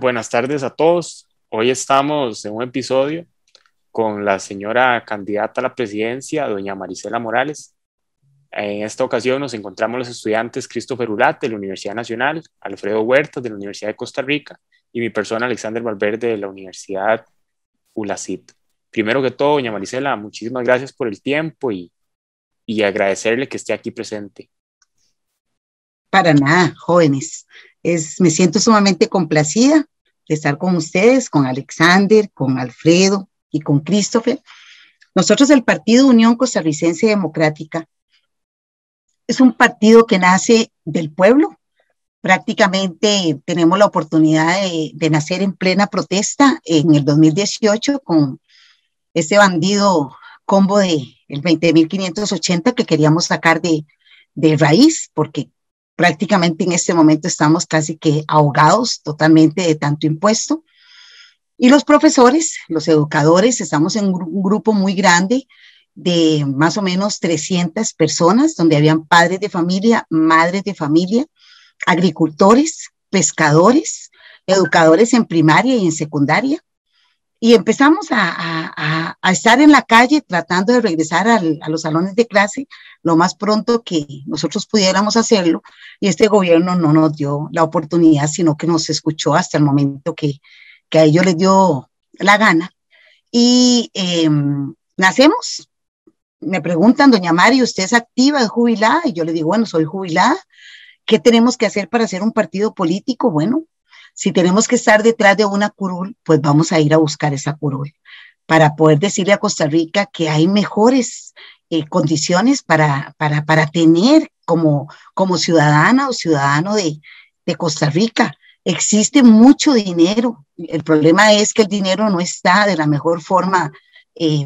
Buenas tardes a todos. Hoy estamos en un episodio con la señora candidata a la presidencia, doña Marisela Morales. En esta ocasión nos encontramos los estudiantes Christopher Ulat de la Universidad Nacional, Alfredo Huertas de la Universidad de Costa Rica y mi persona Alexander Valverde de la Universidad ULACIT. Primero que todo, doña Marisela, muchísimas gracias por el tiempo y, y agradecerle que esté aquí presente. Para nada, jóvenes. Es, me siento sumamente complacida de estar con ustedes, con Alexander, con Alfredo y con Christopher. Nosotros, el Partido Unión Costarricense Democrática, es un partido que nace del pueblo. Prácticamente tenemos la oportunidad de, nacer en plena protesta en el 2018 con este bandido combo de el 20.580 que queríamos sacar de, de raíz, porque prácticamente en este momento estamos casi que ahogados totalmente de tanto impuesto. Y los profesores, los educadores, estamos en un grupo muy grande de más o menos 300 personas, donde habían padres de familia, madres de familia, agricultores, pescadores, educadores en primaria y en secundaria, y empezamos a, estar en la calle tratando de regresar a los salones de clase lo más pronto que nosotros pudiéramos hacerlo. Y este gobierno no nos dio la oportunidad, sino que nos escuchó hasta el momento que, a ellos les dio la gana. Y em, nacemos. Me preguntan, doña Mari, ¿usted es activa, es jubilada? Y yo le digo, bueno, soy jubilada. ¿Qué tenemos que hacer para hacer un partido político? Bueno, si tenemos que estar detrás de una curul, pues vamos a ir a buscar esa curul para poder decirle a Costa Rica que hay mejores eh, condiciones para, para, para tener como, como ciudadana o ciudadano de, de Costa Rica. Existe mucho dinero. El problema es que el dinero no está de la mejor forma eh,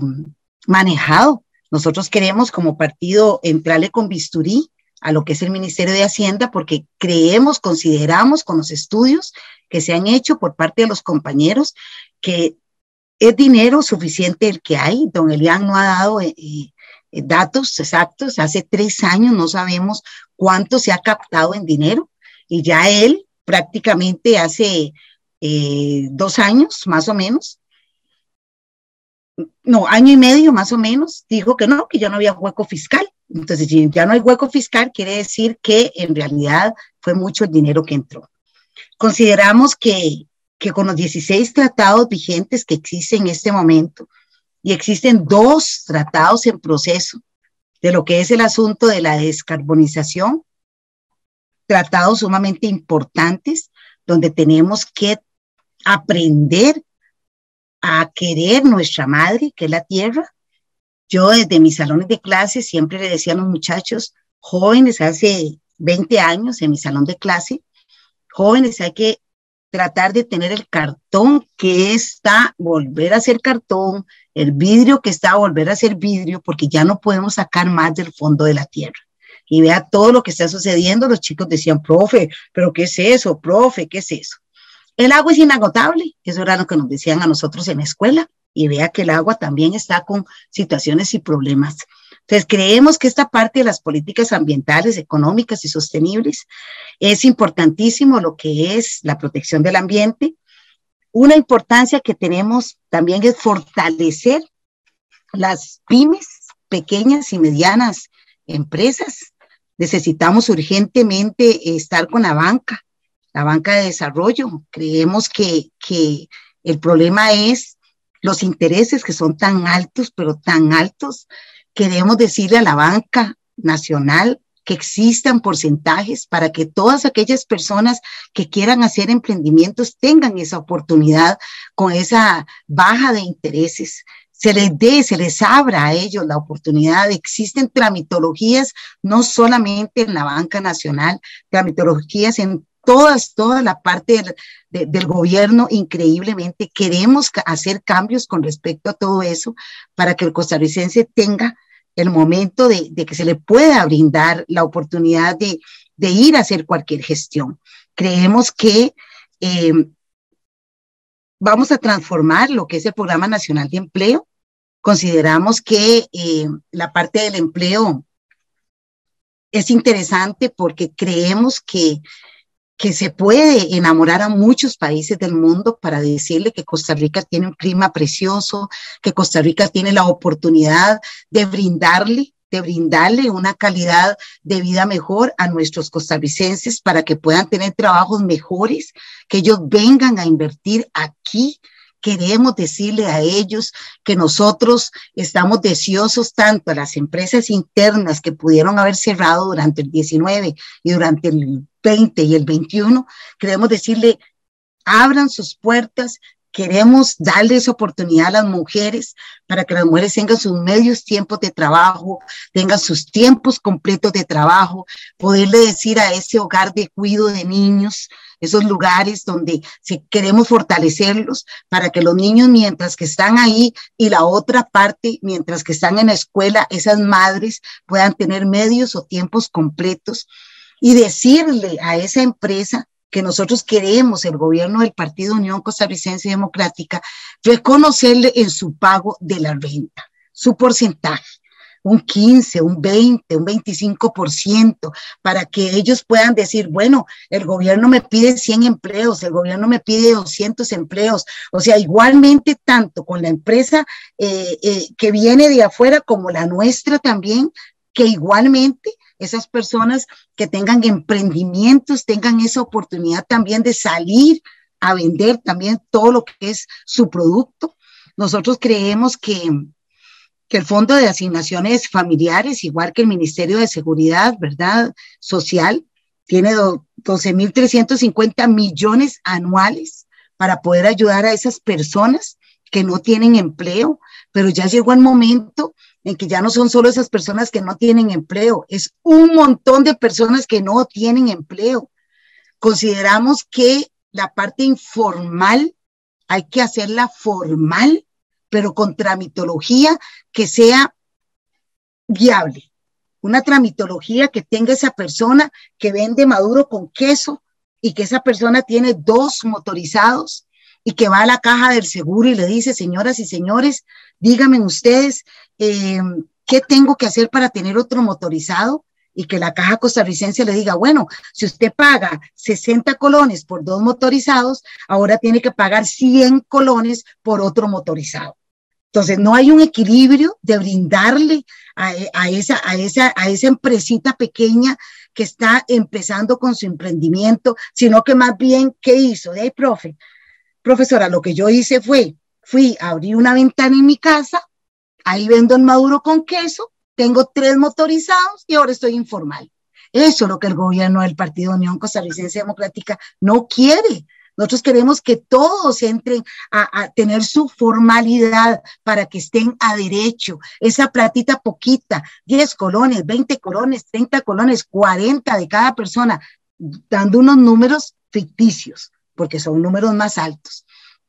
manejado. Nosotros queremos como partido entrarle con bisturí a lo que es el Ministerio de Hacienda porque creemos, consideramos con los estudios que se han hecho por parte de los compañeros, que es dinero suficiente el que hay. Don Elian no ha dado eh, eh, datos exactos. Hace tres años no sabemos cuánto se ha captado en dinero y ya él prácticamente hace eh, dos años más o menos, no, año y medio más o menos, dijo que no, que ya no había hueco fiscal. Entonces, si ya no hay hueco fiscal, quiere decir que en realidad fue mucho el dinero que entró. Consideramos que, con los 16 tratados vigentes que existen en este momento, y existen dos tratados en proceso de lo que es el asunto de la descarbonización, tratados sumamente importantes, donde tenemos que aprender a querer nuestra madre, que es la tierra. Yo desde mis salones de clase siempre le decía a los muchachos jóvenes, hace 20 años en mi salón de clase, jóvenes, hay que tratar de tener el cartón que está, volver a ser cartón, el vidrio que está, volver a ser vidrio, porque ya no podemos sacar más del fondo de la tierra. Y vea todo lo que está sucediendo. Los chicos decían, profe, pero ¿qué es eso? Profe, ¿qué es eso? El agua es inagotable. Eso era lo que nos decían a nosotros en la escuela. Y vea que el agua también está con situaciones y problemas. Entonces, creemos que esta parte de las políticas ambientales, económicas y sostenibles es importantísimo lo que es la protección del ambiente. Una importancia que tenemos también es fortalecer las pymes, pequeñas y medianas empresas. Necesitamos urgentemente estar con la banca, la banca de desarrollo. Creemos que, que el problema es los intereses que son tan altos, pero tan altos, queremos decirle a la banca nacional que existan porcentajes para que todas aquellas personas que quieran hacer emprendimientos tengan esa oportunidad con esa baja de intereses. Se les dé, se les abra a ellos la oportunidad. Existen tramitologías no solamente en la banca nacional, tramitologías en todas, toda la parte del, gobierno increíblemente. Queremos hacer cambios con respecto a todo eso para que el costarricense tenga el momento de, que se le pueda brindar la oportunidad de, ir a hacer cualquier gestión. Creemos que eh, vamos a transformar lo que es el Programa Nacional de Empleo. Consideramos que eh, la parte del empleo es interesante porque creemos que que se puede enamorar a muchos países del mundo para decirle que Costa Rica tiene un clima precioso, que Costa Rica tiene la oportunidad de brindarle de brindarle una calidad de vida mejor a nuestros costarricenses para que puedan tener trabajos mejores, que ellos vengan a invertir aquí. Queremos decirle a ellos que nosotros estamos deseosos tanto a las empresas internas que pudieron haber cerrado durante el 19 y durante el 20 y el 21, queremos decirle, abran sus puertas, queremos darles oportunidad a las mujeres para que las mujeres tengan sus medios tiempos de trabajo, tengan sus tiempos completos de trabajo, poderle decir a ese hogar de cuido de niños, esos lugares donde si queremos fortalecerlos para que los niños mientras que están ahí y la otra parte, mientras que están en la escuela, esas madres puedan tener medios o tiempos completos y decirle a esa empresa que nosotros queremos, el gobierno del Partido Unión Costarricense Democrática, reconocerle en su pago de la renta, su porcentaje un 15, un 20, un 25%, para que ellos puedan decir, bueno, el gobierno me pide 100 empleos, el gobierno me pide 200 empleos. O sea, igualmente tanto con la empresa eh, eh, que viene de afuera como la nuestra también, que igualmente esas personas que tengan emprendimientos tengan esa oportunidad también de salir a vender también todo lo que es su producto. Nosotros creemos que, que el Fondo de Asignaciones Familiares, igual que el Ministerio de Seguridad, ¿verdad? Social, tiene 12.350 millones anuales para poder ayudar a esas personas que no tienen empleo, pero ya llegó el momento en que ya no son solo esas personas que no tienen empleo, es un montón de personas que no tienen empleo. Consideramos que la parte informal hay que hacerla formal, pero con tramitología que sea viable. Una tramitología que tenga esa persona que vende maduro con queso y que esa persona tiene dos motorizados y que va a la caja del seguro y le dice, señoras y señores, díganme ustedes eh, qué tengo que hacer para tener otro motorizado y que la caja costarricense le diga, bueno, si usted paga 60 colones por dos motorizados, ahora tiene que pagar 100 colones por otro motorizado. Entonces, no hay un equilibrio de brindarle a, esa, a, esa, a esa empresita pequeña que está empezando con su emprendimiento, sino que más bien, ¿qué hizo? De profe, profesora, lo que yo hice fue, fui, abrí una ventana en mi casa, ahí vendo el maduro con queso, tengo tres motorizados y ahora estoy informal. Eso es lo que el gobierno del Partido Unión Costarricense Democrática no quiere. Nosotros queremos que todos entren a, tener su formalidad para que estén a derecho. Esa platita poquita, 10 colones, 20 colones, 30 colones, 40 de cada persona, dando unos números ficticios porque son números más altos,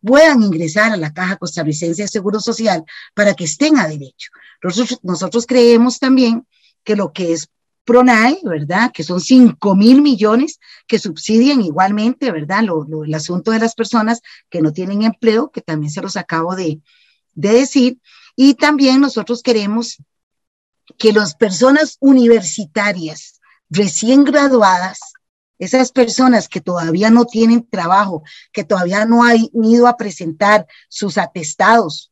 puedan ingresar a la Caja Costarricense de Seguro Social para que estén a derecho. Nosotros, nosotros creemos también que lo que es PRONAE, ¿verdad? Que son 5 mil millones que subsidian igualmente, ¿verdad? Lo, el asunto de las personas que no tienen empleo, que también se los acabo de, de decir. Y también nosotros queremos que las personas universitarias recién graduadas esas personas que todavía no tienen trabajo, que todavía no han ido a presentar sus atestados,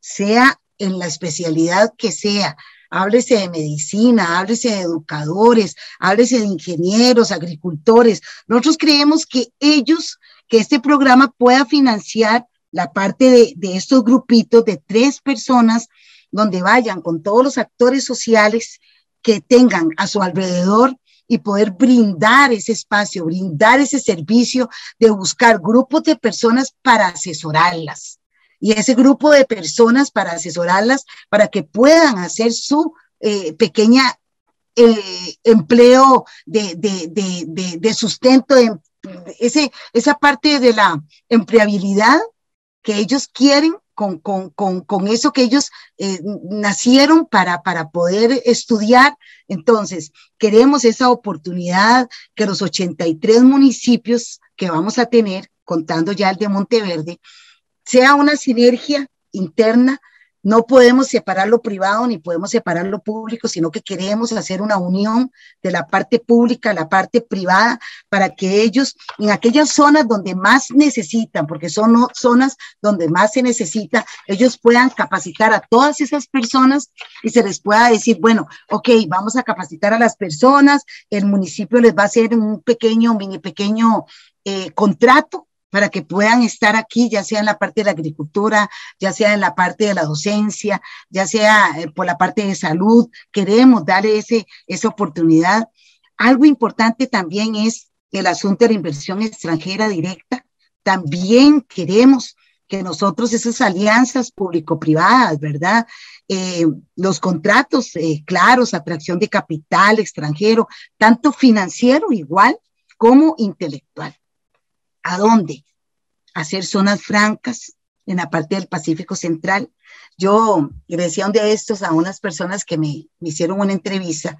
sea en la especialidad que sea, háblese de medicina, háblese de educadores, háblese de ingenieros, agricultores. Nosotros creemos que ellos, que este programa pueda financiar la parte de, de estos grupitos de tres personas donde vayan con todos los actores sociales que tengan a su alrededor y poder brindar ese espacio, brindar ese servicio de buscar grupos de personas para asesorarlas. Y ese grupo de personas para asesorarlas, para que puedan hacer su eh, pequeña eh, empleo de, de, de sustento, ese, esa parte de la empleabilidad que ellos quieren con, con, con, con eso que ellos eh, nacieron para, para poder estudiar. Entonces, queremos esa oportunidad que los 83 municipios que vamos a tener, contando ya el de Monteverde, sea una sinergia interna no podemos separar lo privado ni podemos separar lo público, sino que queremos hacer una unión de la parte pública, la parte privada, para que ellos en aquellas zonas donde más necesitan, porque son zonas donde más se necesita, ellos puedan capacitar a todas esas personas y se les pueda decir, bueno, ok, vamos a capacitar a las personas, el municipio les va a hacer un pequeño, mini pequeño eh, contrato para que puedan estar aquí, ya sea en la parte de la agricultura, ya sea en la parte de la docencia, ya sea eh, por la parte de salud. Queremos darle ese, esa oportunidad. Algo importante también es el asunto de la inversión extranjera directa. También queremos que nosotros esas alianzas público-privadas, ¿verdad? Eh, los contratos eh, claros, atracción de capital extranjero, tanto financiero igual como intelectual. ¿A dónde? Hacer zonas francas en la parte del Pacífico Central. Yo le decía un de estos a unas personas que me, me hicieron una entrevista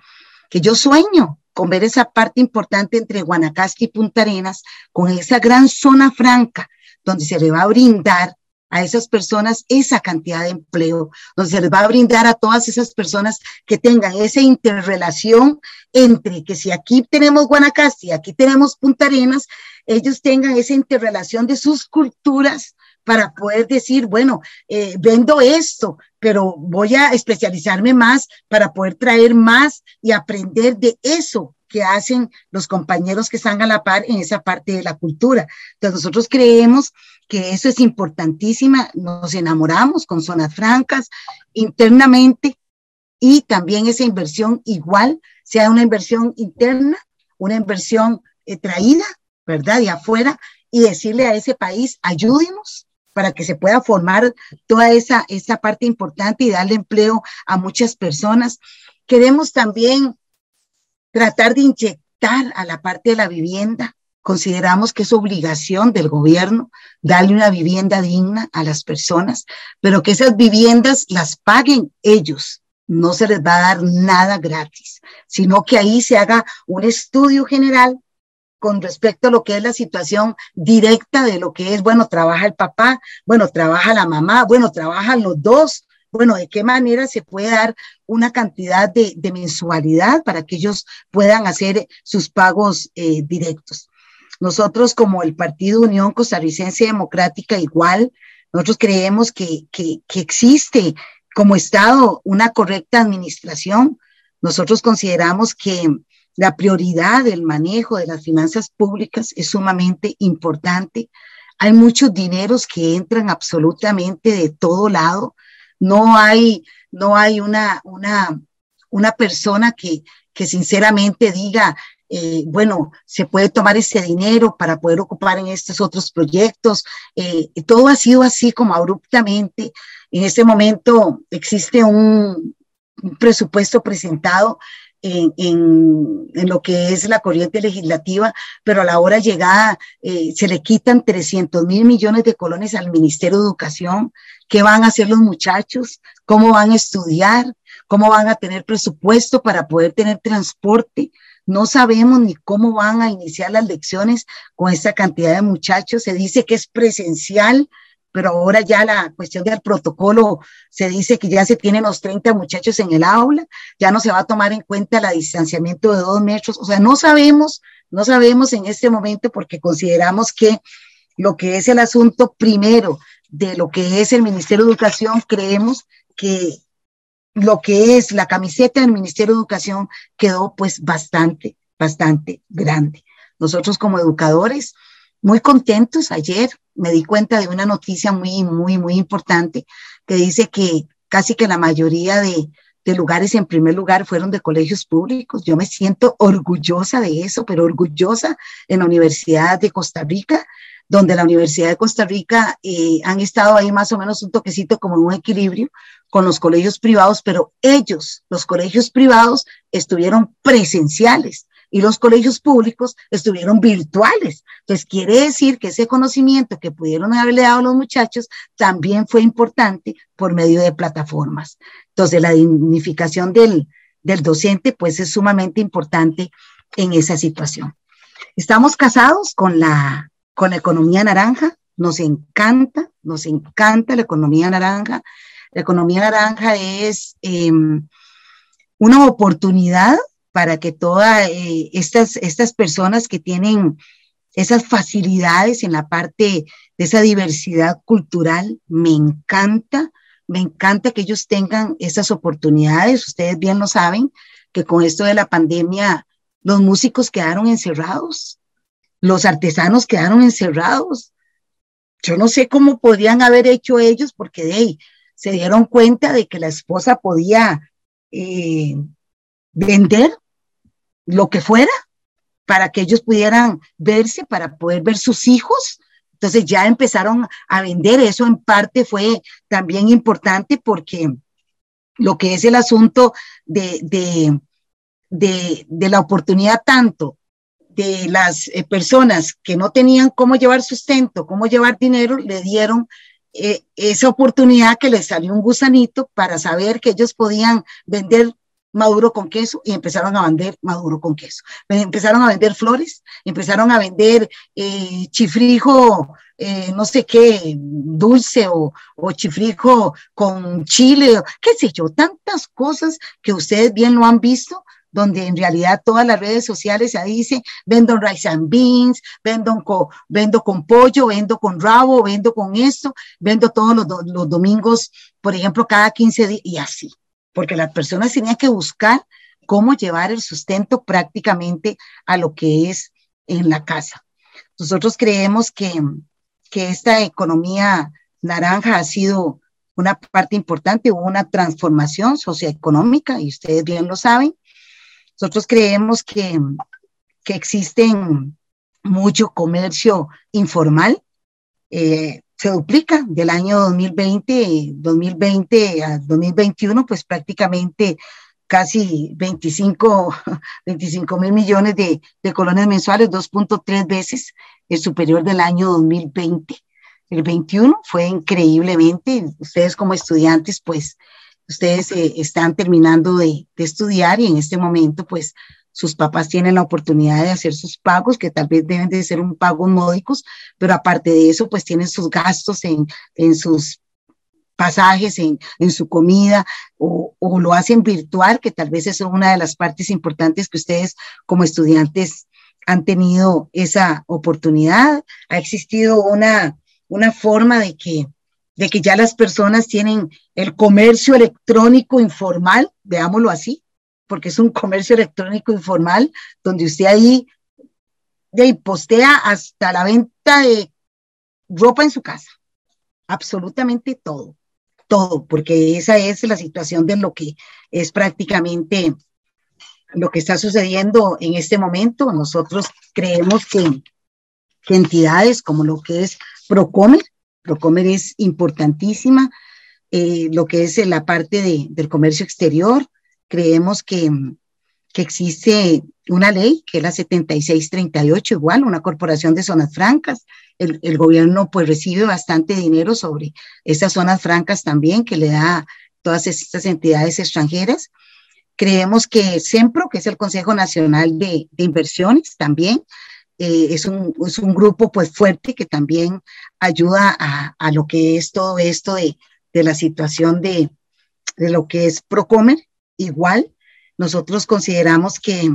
que yo sueño con ver esa parte importante entre Guanacaste y Punta Arenas, con esa gran zona franca donde se le va a brindar a esas personas esa cantidad de empleo, donde se les va a brindar a todas esas personas que tengan esa interrelación entre que si aquí tenemos Guanacaste y aquí tenemos Punta Arenas, ellos tengan esa interrelación de sus culturas para poder decir, bueno, eh, vendo esto, pero voy a especializarme más para poder traer más y aprender de eso que hacen los compañeros que están a la par en esa parte de la cultura. Entonces nosotros creemos que eso es importantísima, nos enamoramos con zonas francas internamente y también esa inversión igual sea una inversión interna, una inversión eh, traída, ¿verdad? De afuera y decirle a ese país, ayúdenos para que se pueda formar toda esa, esa parte importante y darle empleo a muchas personas. Queremos también tratar de inyectar a la parte de la vivienda. Consideramos que es obligación del gobierno darle una vivienda digna a las personas, pero que esas viviendas las paguen ellos. No se les va a dar nada gratis, sino que ahí se haga un estudio general con respecto a lo que es la situación directa de lo que es, bueno, trabaja el papá, bueno, trabaja la mamá, bueno, trabajan los dos, bueno, de qué manera se puede dar una cantidad de, mensualidad para que ellos puedan hacer sus pagos eh, directos. Nosotros como el Partido Unión Costarricense Democrática igual, nosotros creemos que, que, que existe como Estado una correcta administración. Nosotros consideramos que la prioridad del manejo de las finanzas públicas es sumamente importante. Hay muchos dineros que entran absolutamente de todo lado no hay, no hay una, una, una persona que, que sinceramente diga, eh, bueno, se puede tomar ese dinero para poder ocupar en estos otros proyectos. Eh, todo ha sido así como abruptamente. En este momento existe un, presupuesto presentado en, en, lo que es la corriente legislativa, pero a la hora llegada eh, se le quitan 300 mil millones de colones al Ministerio de Educación, qué van a hacer los muchachos, cómo van a estudiar, cómo van a tener presupuesto para poder tener transporte. No sabemos ni cómo van a iniciar las lecciones con esta cantidad de muchachos. Se dice que es presencial, pero ahora ya la cuestión del protocolo se dice que ya se tienen los 30 muchachos en el aula, ya no se va a tomar en cuenta el distanciamiento de dos metros. O sea, no sabemos, no sabemos en este momento porque consideramos que lo que es el asunto primero de lo que es el Ministerio de Educación, creemos que lo que es la camiseta del Ministerio de Educación quedó pues bastante, bastante grande. Nosotros como educadores, muy contentos. Ayer me di cuenta de una noticia muy, muy, muy importante que dice que casi que la mayoría de, de lugares en primer lugar fueron de colegios públicos. Yo me siento orgullosa de eso, pero orgullosa en la Universidad de Costa Rica donde la Universidad de Costa Rica eh, han estado ahí más o menos un toquecito como un equilibrio con los colegios privados, pero ellos, los colegios privados, estuvieron presenciales y los colegios públicos estuvieron virtuales. Entonces, quiere decir que ese conocimiento que pudieron haberle dado a los muchachos también fue importante por medio de plataformas. Entonces, la dignificación del, del docente, pues es sumamente importante en esa situación. Estamos casados con la con la economía naranja, nos encanta, nos encanta la economía naranja. La economía naranja es em, una oportunidad para que todas eh, estas, estas personas que tienen esas facilidades en la parte de esa diversidad cultural, me encanta, me encanta que ellos tengan esas oportunidades. Ustedes bien lo saben, que con esto de la pandemia los músicos quedaron encerrados, los artesanos quedaron encerrados. Yo no sé cómo podrían haber hecho ellos porque de ahí se dieron cuenta de que la esposa podía eh, vender lo que fuera para que ellos pudieran verse, para poder ver sus hijos. Entonces ya empezaron a vender. Eso en parte fue también importante porque lo que es el asunto de, de, de, la oportunidad tanto de las eh, personas que no tenían cómo llevar sustento, cómo llevar dinero, le dieron eh, esa oportunidad que les salió un gusanito para saber que ellos podían vender maduro con queso y empezaron a vender maduro con queso. Empezaron a vender flores, empezaron a vender eh, chifrijo, no sé qué, dulce o, o, chifrijo con chile, qué sé yo, tantas cosas que ustedes bien lo han visto, donde en realidad todas las redes sociales ahí dice, vendo rice and beans, vendo con, vendo con pollo, vendo con rabo, vendo con esto, vendo todos los, los domingos, por ejemplo, cada 15 días y así porque las personas tenían que buscar cómo llevar el sustento prácticamente a lo que es en la casa. Nosotros creemos que, que esta economía naranja ha sido una parte importante, hubo una transformación socioeconómica, y ustedes bien lo saben. Nosotros creemos que, que existen mucho comercio informal. Eh, se duplica del año 2020, 2020 a 2021, pues prácticamente casi 25, 25 mil millones de, de colones mensuales, 2.3 veces el superior del año 2020. El 21 fue increíblemente, ustedes como estudiantes, pues ustedes eh, están terminando de, estudiar y en este momento, pues sus papás tienen la oportunidad de hacer sus pagos, que tal vez deben de ser un pago módicos, pero aparte de eso, pues tienen sus gastos en, en sus pasajes, en, en su comida, o, o, lo hacen virtual, que tal vez es una de las partes importantes que ustedes como estudiantes han tenido esa oportunidad. Ha existido una, una forma de que, de que ya las personas tienen el comercio electrónico informal, veámoslo así, porque es un comercio electrónico informal donde usted ahí de, postea hasta la venta de ropa en su casa. Absolutamente todo, todo, porque esa es la situación de lo que es prácticamente lo que está sucediendo en este momento. Nosotros creemos que, entidades como lo que es Procomer, Procomer es importantísima, eh, lo que es la parte de, del comercio exterior, creemos que, que existe una ley, que es la 7638, igual, una corporación de zonas francas. El, el, gobierno pues recibe bastante dinero sobre esas zonas francas también, que le da todas estas entidades extranjeras. Creemos que SEMPRO, que es el Consejo Nacional de, de Inversiones, también eh, es, un, es, un, grupo pues fuerte que también ayuda a, a lo que es todo esto de, de la situación de, de lo que es Procomer igual, nosotros consideramos que,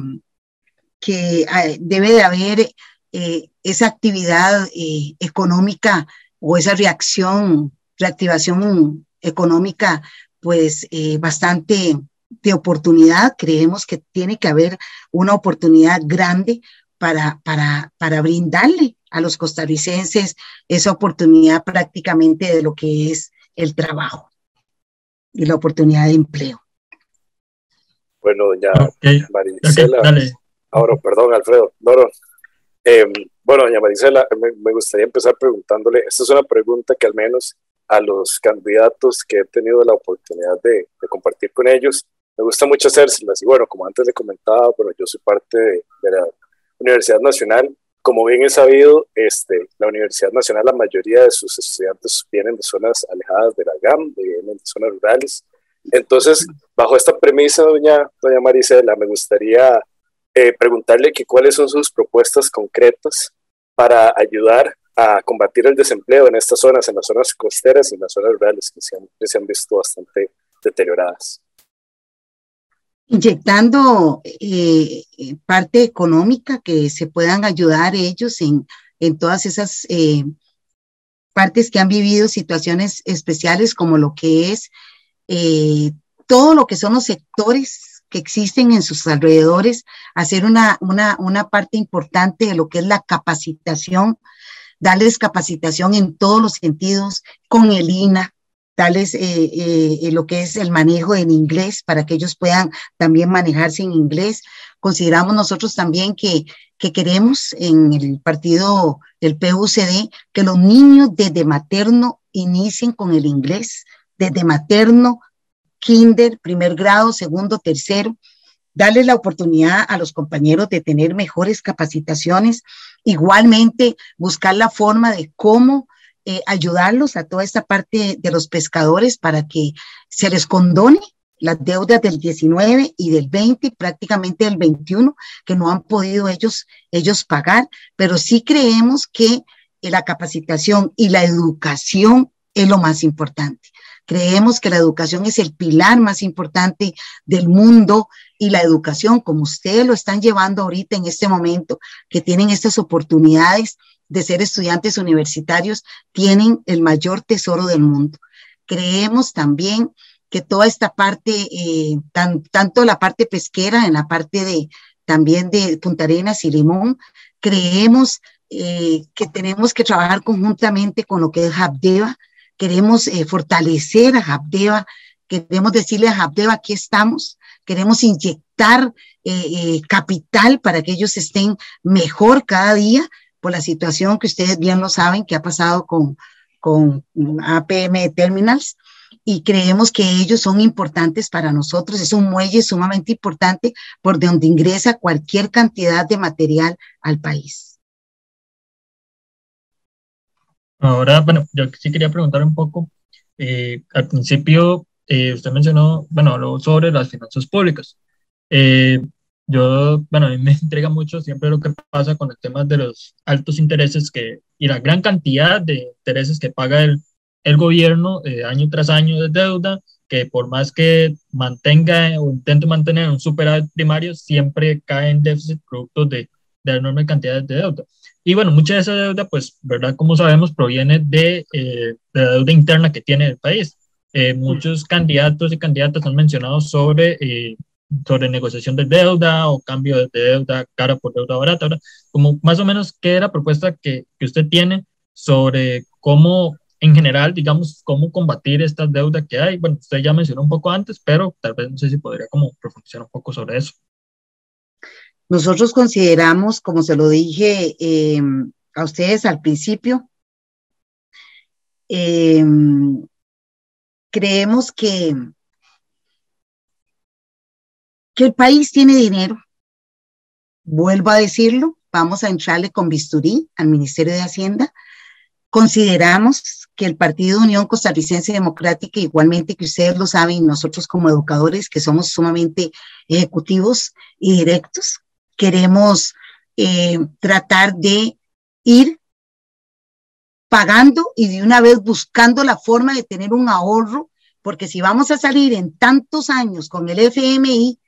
que ah, debe de haber eh, esa actividad eh, económica o esa reacción, reactivación económica, pues eh, bastante de oportunidad. Creemos que tiene que haber una oportunidad grande para, para, para brindarle a los costarricenses esa oportunidad prácticamente de lo que es el trabajo y la oportunidad de empleo. Bueno, doña Maricela. Ahora, perdón, Alfredo. No, em, bueno, doña Maricela, me, gustaría empezar preguntándole, esta es una pregunta que al menos a los candidatos que he tenido la oportunidad de, compartir con ellos, me gusta mucho hacérselas. Y bueno, como antes le comentaba, bueno, yo soy parte de, la Universidad Nacional. Como bien he sabido, este, la Universidad Nacional, la mayoría de sus estudiantes vienen de zonas alejadas de la GAM, vienen de zonas rurales. Entonces, bajo esta premisa, doña, doña Marisela, me gustaría eh, preguntarle que cuáles son sus propuestas concretas para ayudar a combatir el desempleo en estas zonas, en las zonas costeras y en las zonas rurales que se han, se han visto bastante deterioradas. Inyectando eh, parte económica que se puedan ayudar ellos en, en todas esas eh, partes que han vivido situaciones especiales como lo que es eh, todo lo que son los sectores que existen en sus alrededores, hacer una, una, una parte importante de lo que es la capacitación, darles capacitación en todos los sentidos, con el INA, darles eh, eh, lo que es el manejo en inglés para que ellos puedan también manejarse en inglés. Consideramos nosotros también que, que queremos en el partido del PUCD que los niños desde materno inicien con el inglés, desde materno, kinder, primer grado, segundo, tercero, darle la oportunidad a los compañeros de tener mejores capacitaciones, igualmente buscar la forma de cómo eh, ayudarlos a toda esta parte de los pescadores para que se les condone las deudas del 19 y del 20 y prácticamente del 21 que no han podido ellos, ellos pagar, pero sí creemos que la capacitación y la educación es lo más importante. Creemos que la educación es el pilar más importante del mundo y la educación, como ustedes lo están llevando ahorita en este momento, que tienen estas oportunidades de ser estudiantes universitarios, tienen el mayor tesoro del mundo. Creemos también que toda esta parte, eh, tanto la parte pesquera, en la parte de también de Punta Arenas y Limón, creemos eh, que tenemos que trabajar conjuntamente con lo que es Habdeba, queremos eh, fortalecer a Habdeba, queremos decirle a Habdeba, aquí estamos, queremos inyectar capital para que ellos estén mejor cada día por la situación que ustedes bien lo saben que ha pasado con, con APM Terminals y creemos que ellos son importantes para nosotros. Es un muelle sumamente importante por donde ingresa cualquier cantidad de material al país. Ahora, bueno, yo sí quería preguntar un poco, eh, al principio eh, usted mencionó, bueno, habló sobre las finanzas públicas. Eh, yo, bueno, a mí me intriga mucho siempre lo que pasa con el tema de los altos intereses que, y la gran cantidad de intereses que paga el, el gobierno año tras año de deuda, que por más que mantenga o intente mantener un superávit primario, siempre cae en déficit producto de, de enormes cantidades de deuda. Y bueno, mucha de esa deuda, pues, ¿verdad? Como sabemos, proviene de, eh, de la deuda interna que tiene el país. Eh, muchos candidatos y candidatas han mencionado sobre, eh, sobre negociación de deuda o cambio de deuda cara por deuda barata, ¿verdad? Como más o menos, ¿qué es la propuesta que, que usted tiene sobre cómo, en general, digamos, cómo combatir esta deuda que hay? Bueno, usted ya mencionó un poco antes, pero tal vez no sé si podría como profundizar un poco sobre eso. Nosotros consideramos, como se lo dije eh, a ustedes al principio, eh, creemos que, que el país tiene dinero. Vuelvo a decirlo, vamos a entrarle con bisturí al Ministerio de Hacienda. Consideramos que el Partido Unión Costarricense Democrática, igualmente que ustedes lo saben, nosotros como educadores, que somos sumamente ejecutivos y directos, queremos eh, tratar de ir pagando y de una vez buscando la forma de tener un ahorro, porque si vamos a salir en tantos años con el FMI,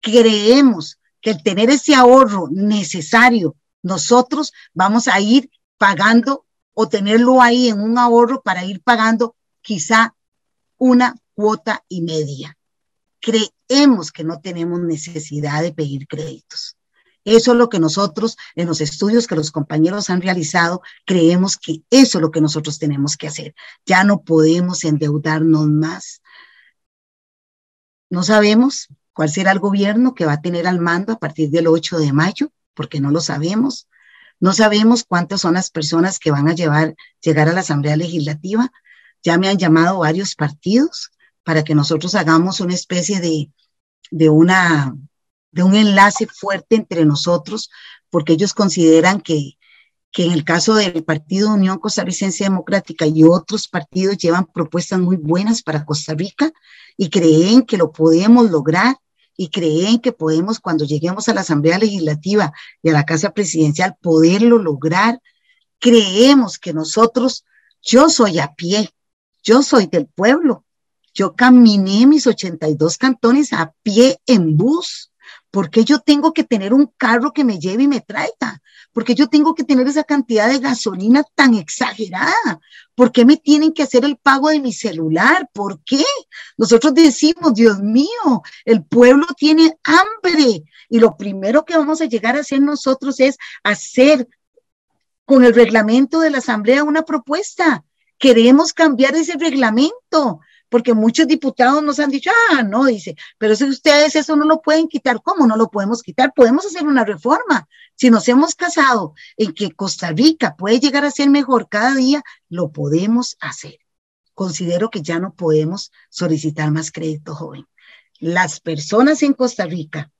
creemos que el tener ese ahorro necesario, nosotros vamos a ir pagando o tenerlo ahí en un ahorro para ir pagando quizá una cuota y media. Creemos que no tenemos necesidad de pedir créditos. Eso es lo que nosotros, en los estudios que los compañeros han realizado, creemos que eso es lo que nosotros tenemos que hacer. Ya no podemos endeudarnos más. No sabemos cuál será el gobierno que va a tener al mando a partir del 8 de mayo, porque no lo sabemos. No sabemos cuántas son las personas que van a llevar, llegar a la Asamblea Legislativa. Ya me han llamado varios partidos para que nosotros hagamos una especie de, de una de un enlace fuerte entre nosotros, porque ellos consideran que, que en el caso del Partido Unión Costarricense Democrática y otros partidos llevan propuestas muy buenas para Costa Rica y creen que lo podemos lograr y creen que podemos, cuando lleguemos a la Asamblea Legislativa y a la Casa Presidencial, poderlo lograr creemos que nosotros, yo soy a pie, yo soy del pueblo, yo caminé mis 82 cantones a pie en bus. Porque yo tengo que tener un carro que me lleve y me traiga? porque yo tengo que tener esa cantidad de gasolina tan exagerada? ¿Por qué me tienen que hacer el pago de mi celular? ¿Por qué? Nosotros decimos, Dios mío, el pueblo tiene hambre y lo primero que vamos a llegar a hacer nosotros es hacer con el reglamento de la Asamblea una propuesta. Queremos cambiar ese reglamento porque muchos diputados nos han dicho, ah, no, dice, pero si ustedes eso no lo pueden quitar, ¿cómo no lo podemos quitar? Podemos hacer una reforma. Si nos hemos casado en que Costa Rica puede llegar a ser mejor cada día, lo podemos hacer. Considero que ya no podemos solicitar más crédito, joven. Las personas en Costa Rica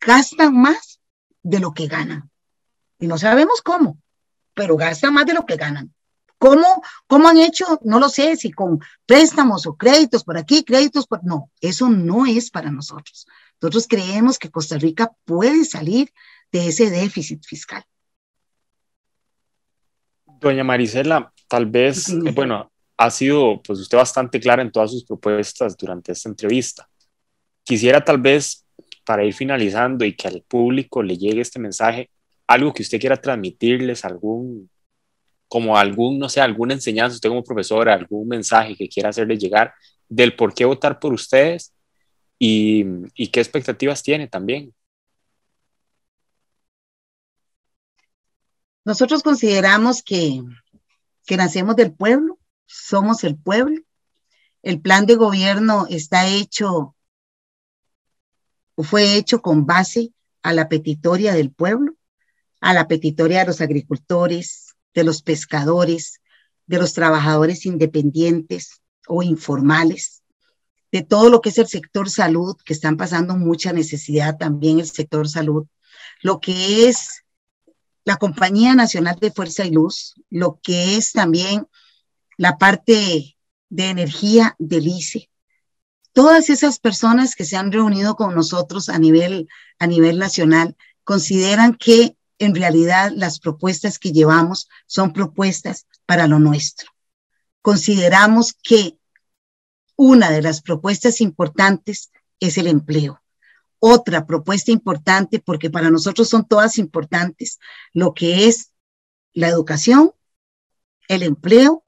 gastan más de lo que ganan. Y no sabemos cómo, pero gastan más de lo que ganan. ¿Cómo, ¿Cómo han hecho? No lo sé, si con préstamos o créditos por aquí, créditos por... No, eso no es para nosotros. Nosotros creemos que Costa Rica puede salir de ese déficit fiscal. Doña Marisela, tal vez, bueno, ha sido pues usted bastante clara en todas sus propuestas durante esta entrevista. Quisiera tal vez, para ir finalizando y que al público le llegue este mensaje, algo que usted quiera transmitirles, algún como algún, no sé, alguna enseñanza, usted como profesora, algún mensaje que quiera hacerle llegar del por qué votar por ustedes y, qué expectativas tiene también. Nosotros consideramos que, que nacemos del pueblo, somos el pueblo. El plan de gobierno está hecho, fue hecho con base a la petitoria del pueblo, a la petitoria de los agricultores, de los pescadores, de los trabajadores independientes o informales, de todo lo que es el sector salud, que están pasando mucha necesidad también el sector salud, lo que es la Compañía Nacional de Fuerza y Luz, lo que es también la parte de energía del ICE. Todas esas personas que se han reunido con nosotros a nivel, a nivel nacional consideran que en realidad las propuestas que llevamos son propuestas para lo nuestro. Consideramos que una de las propuestas importantes es el empleo. Otra propuesta importante, porque para nosotros son todas importantes, lo que es la educación, el empleo,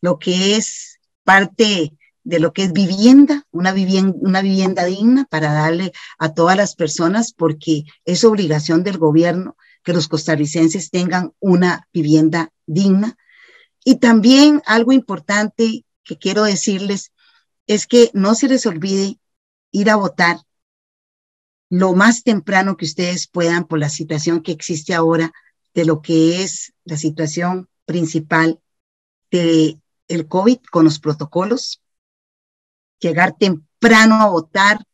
lo que es parte de lo que es vivienda, una vivienda, digna para darle a todas las personas, porque es obligación del gobierno que los costarricenses tengan una vivienda digna. Y también algo importante que quiero decirles es que no se les olvide ir a votar lo más temprano que ustedes puedan por la situación que existe ahora de lo que es la situación principal de el COVID con los protocolos, llegar temprano a votar,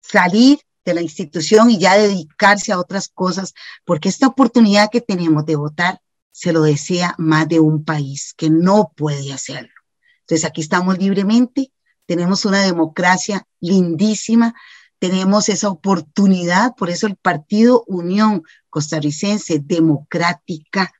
salir de la institución y ya dedicarse a otras cosas, porque esta oportunidad que tenemos de votar se lo desea más de un país que no puede hacerlo. Entonces aquí estamos libremente, tenemos una democracia lindísima, tenemos esa oportunidad, por eso el Partido Unión Costarricense Democrática,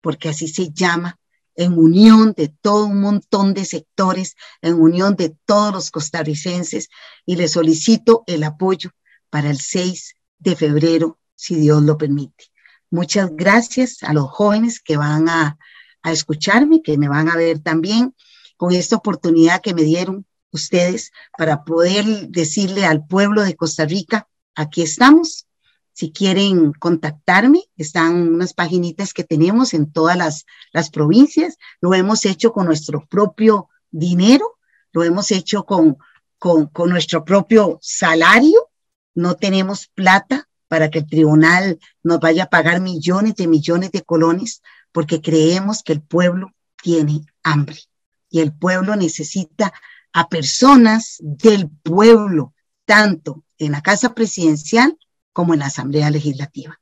porque así se llama, en unión de todo un montón de sectores, en unión de todos los costarricenses, y le solicito el apoyo para el 6 de febrero, si Dios lo permite. Muchas gracias a los jóvenes que van a, a escucharme, que me van a ver también con esta oportunidad que me dieron ustedes para poder decirle al pueblo de Costa Rica, aquí estamos. Si quieren contactarme, están unas paginitas que tenemos en todas las, las provincias. Lo hemos hecho con nuestro propio dinero, lo hemos hecho con, con, con nuestro propio salario no tenemos plata para que el tribunal nos vaya a pagar millones de millones de colones, porque creemos que el pueblo tiene hambre y el pueblo necesita a personas del pueblo, tanto en la Casa Presidencial como en la Asamblea Legislativa.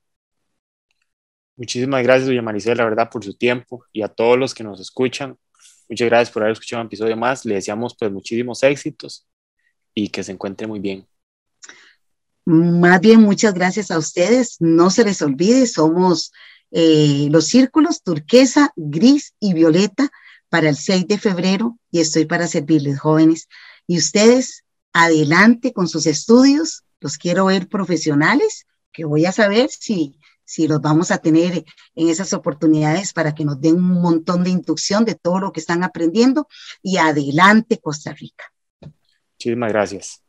Muchísimas gracias, doña Maricela, la verdad, por su tiempo y a todos los que nos escuchan. Muchas gracias por haber escuchado un episodio más. Le deseamos pues muchísimos éxitos y que se encuentre muy bien. Más bien, muchas gracias a ustedes. No se les olvide, somos eh, los círculos turquesa, gris y violeta para el 6 de febrero y estoy para servirles, jóvenes. Y ustedes, adelante con sus estudios, los quiero ver profesionales, que voy a saber si, si los vamos a tener en esas oportunidades para que nos den un montón de inducción de todo lo que están aprendiendo y adelante Costa Rica. Muchísimas gracias.